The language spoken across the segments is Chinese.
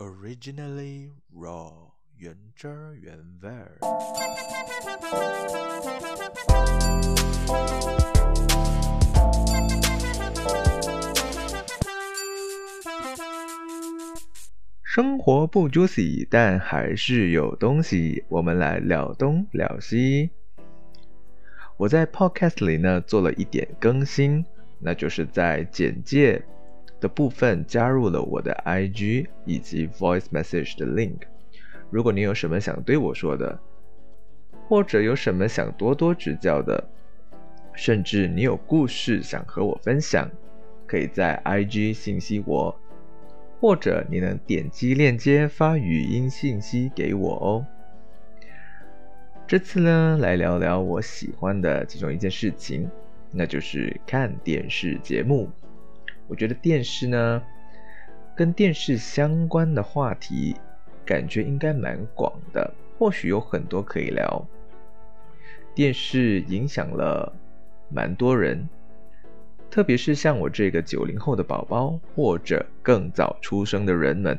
Originally raw，原汁儿原味儿。生活不 juicy，但还是有东西。我们来聊东聊西。我在 Podcast 里呢做了一点更新，那就是在简介的部分加入了我的 IG 以及 Voice Message 的 link。如果你有什么想对我说的，或者有什么想多多指教的，甚至你有故事想和我分享，可以在 IG 信息我，或者你能点击链接发语音信息给我哦。这次呢，来聊聊我喜欢的其中一件事情，那就是看电视节目。我觉得电视呢，跟电视相关的话题，感觉应该蛮广的，或许有很多可以聊。电视影响了蛮多人，特别是像我这个九零后的宝宝，或者更早出生的人们，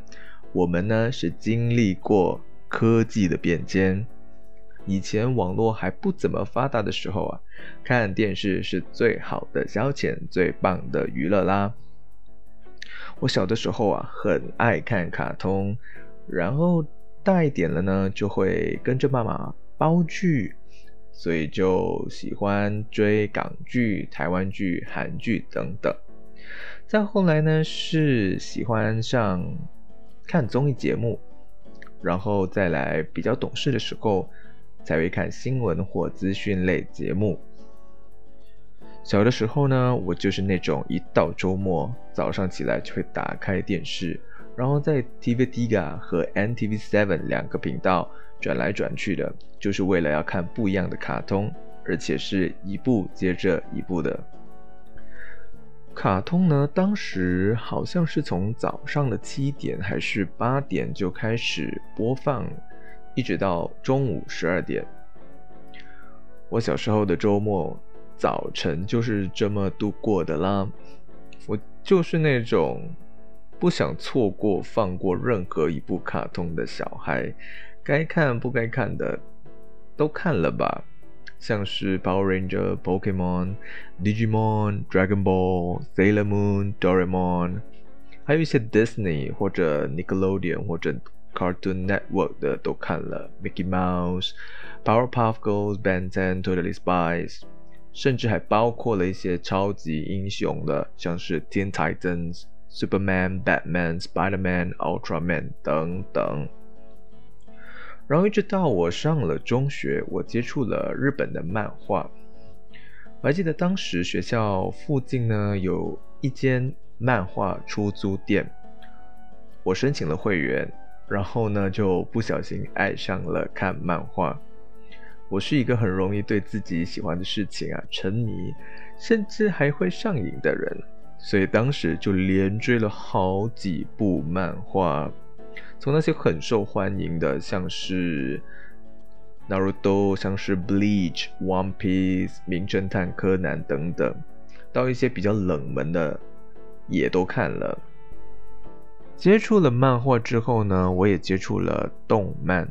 我们呢是经历过科技的变迁。以前网络还不怎么发达的时候啊，看电视是最好的消遣、最棒的娱乐啦。我小的时候啊，很爱看卡通，然后大一点了呢，就会跟着妈妈煲剧，所以就喜欢追港剧、台湾剧、韩剧等等。再后来呢，是喜欢上看综艺节目，然后再来比较懂事的时候。才会看新闻或资讯类节目。小的时候呢，我就是那种一到周末早上起来就会打开电视，然后在 TV Tiga 和 NTV Seven 两个频道转来转去的，就是为了要看不一样的卡通，而且是一部接着一部的。卡通呢，当时好像是从早上的七点还是八点就开始播放。一直到中午十二点，我小时候的周末早晨就是这么度过的啦。我就是那种不想错过、放过任何一部卡通的小孩，该看不该看的都看了吧。像是 Power Ranger、Pokemon、Digimon、Dragon Ball、Sailor Moon、Doraemon，还有一些 Disney 或者 Nickelodeon 或者。Cartoon Network 的都看了，Mickey Mouse、Powerpuff Girls、Ben 10、Totally Spies，甚至还包括了一些超级英雄的，像是 Teen Titans、Superman、Batman、Spider-Man、Ultraman 等等。然后一直到我上了中学，我接触了日本的漫画。我还记得当时学校附近呢有一间漫画出租店，我申请了会员。然后呢，就不小心爱上了看漫画。我是一个很容易对自己喜欢的事情啊沉迷，甚至还会上瘾的人，所以当时就连追了好几部漫画。从那些很受欢迎的，像是《Naruto》、像是《Bleach》、《One Piece》、《名侦探柯南》等等，到一些比较冷门的，也都看了。接触了漫画之后呢，我也接触了动漫，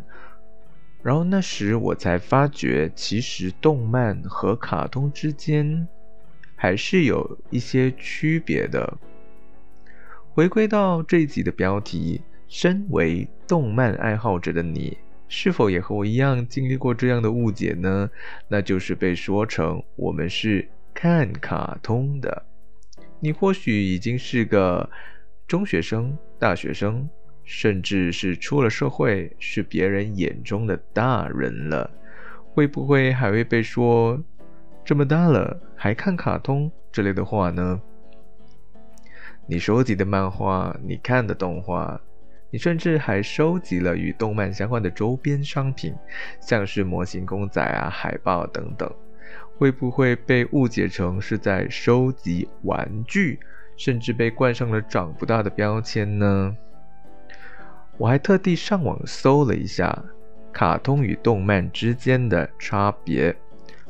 然后那时我才发觉，其实动漫和卡通之间还是有一些区别的。回归到这一集的标题，身为动漫爱好者的你，是否也和我一样经历过这样的误解呢？那就是被说成我们是看卡通的，你或许已经是个。中学生、大学生，甚至是出了社会，是别人眼中的大人了，会不会还会被说这么大了还看卡通之类的话呢？你收集的漫画，你看的动画，你甚至还收集了与动漫相关的周边商品，像是模型公仔啊、海报等等，会不会被误解成是在收集玩具？甚至被冠上了长不大的标签呢。我还特地上网搜了一下卡通与动漫之间的差别，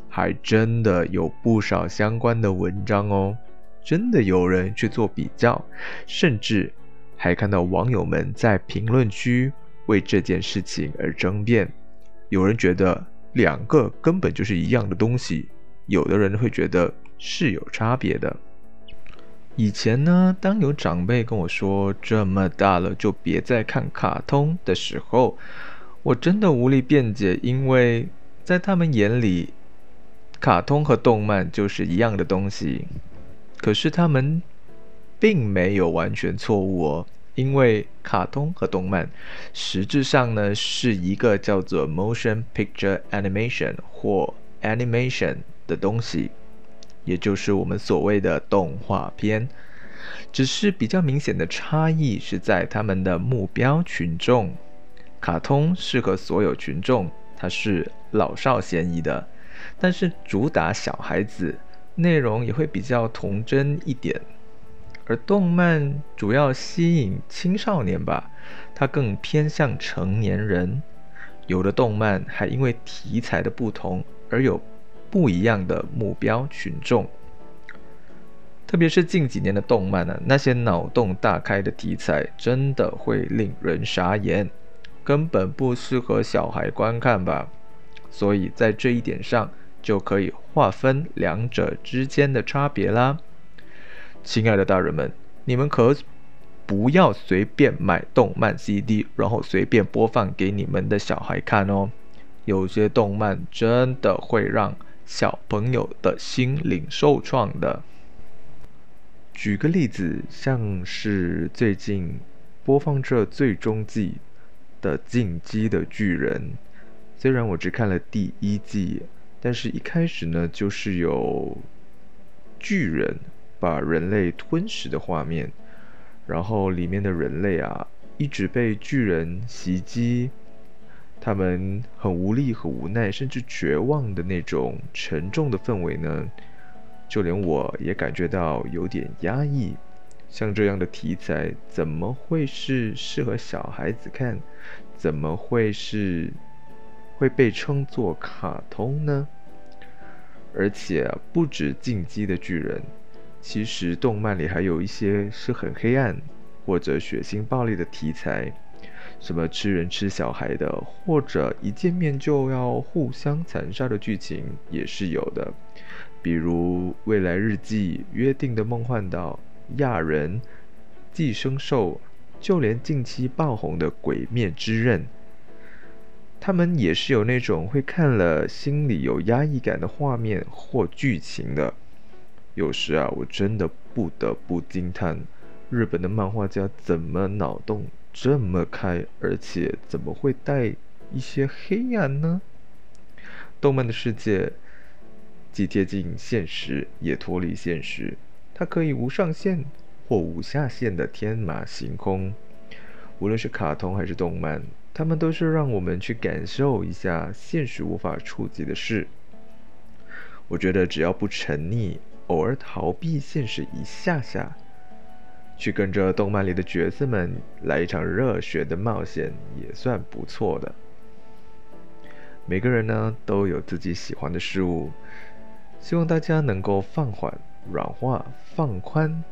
还真的有不少相关的文章哦。真的有人去做比较，甚至还看到网友们在评论区为这件事情而争辩。有人觉得两个根本就是一样的东西，有的人会觉得是有差别的。以前呢，当有长辈跟我说“这么大了就别再看卡通”的时候，我真的无力辩解，因为在他们眼里，卡通和动漫就是一样的东西。可是他们并没有完全错误哦，因为卡通和动漫实质上呢是一个叫做 motion picture animation 或 animation 的东西。也就是我们所谓的动画片，只是比较明显的差异是在他们的目标群众。卡通适合所有群众，它是老少咸宜的，但是主打小孩子，内容也会比较童真一点。而动漫主要吸引青少年吧，它更偏向成年人。有的动漫还因为题材的不同而有。不一样的目标群众，特别是近几年的动漫呢，那些脑洞大开的题材真的会令人傻眼，根本不适合小孩观看吧。所以在这一点上就可以划分两者之间的差别啦。亲爱的大人们，你们可不要随便买动漫 CD，然后随便播放给你们的小孩看哦。有些动漫真的会让。小朋友的心灵受创的。举个例子，像是最近播放这最终季的《进击的巨人》，虽然我只看了第一季，但是一开始呢，就是有巨人把人类吞噬的画面，然后里面的人类啊，一直被巨人袭击。他们很无力、很无奈，甚至绝望的那种沉重的氛围呢，就连我也感觉到有点压抑。像这样的题材，怎么会是适合小孩子看？怎么会是会被称作卡通呢？而且不止进击的巨人，其实动漫里还有一些是很黑暗或者血腥暴力的题材。什么吃人吃小孩的，或者一见面就要互相残杀的剧情也是有的，比如《未来日记》、《约定的梦幻岛》、《亚人》、《寄生兽》，就连近期爆红的《鬼灭之刃》，他们也是有那种会看了心里有压抑感的画面或剧情的。有时啊，我真的不得不惊叹，日本的漫画家怎么脑洞。这么开，而且怎么会带一些黑暗呢？动漫的世界既贴近现实，也脱离现实。它可以无上限或无下限的天马行空。无论是卡通还是动漫，它们都是让我们去感受一下现实无法触及的事。我觉得只要不沉溺，偶尔逃避现实一下下。去跟着动漫里的角色们来一场热血的冒险，也算不错的。每个人呢都有自己喜欢的事物，希望大家能够放缓、软化、放宽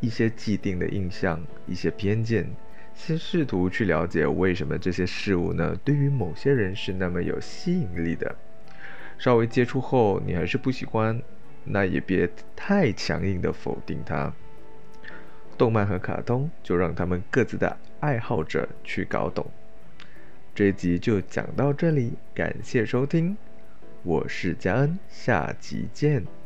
一些既定的印象、一些偏见，先试图去了解为什么这些事物呢对于某些人是那么有吸引力的。稍微接触后你还是不喜欢，那也别太强硬的否定它。动漫和卡通，就让他们各自的爱好者去搞懂。这集就讲到这里，感谢收听，我是佳恩，下集见。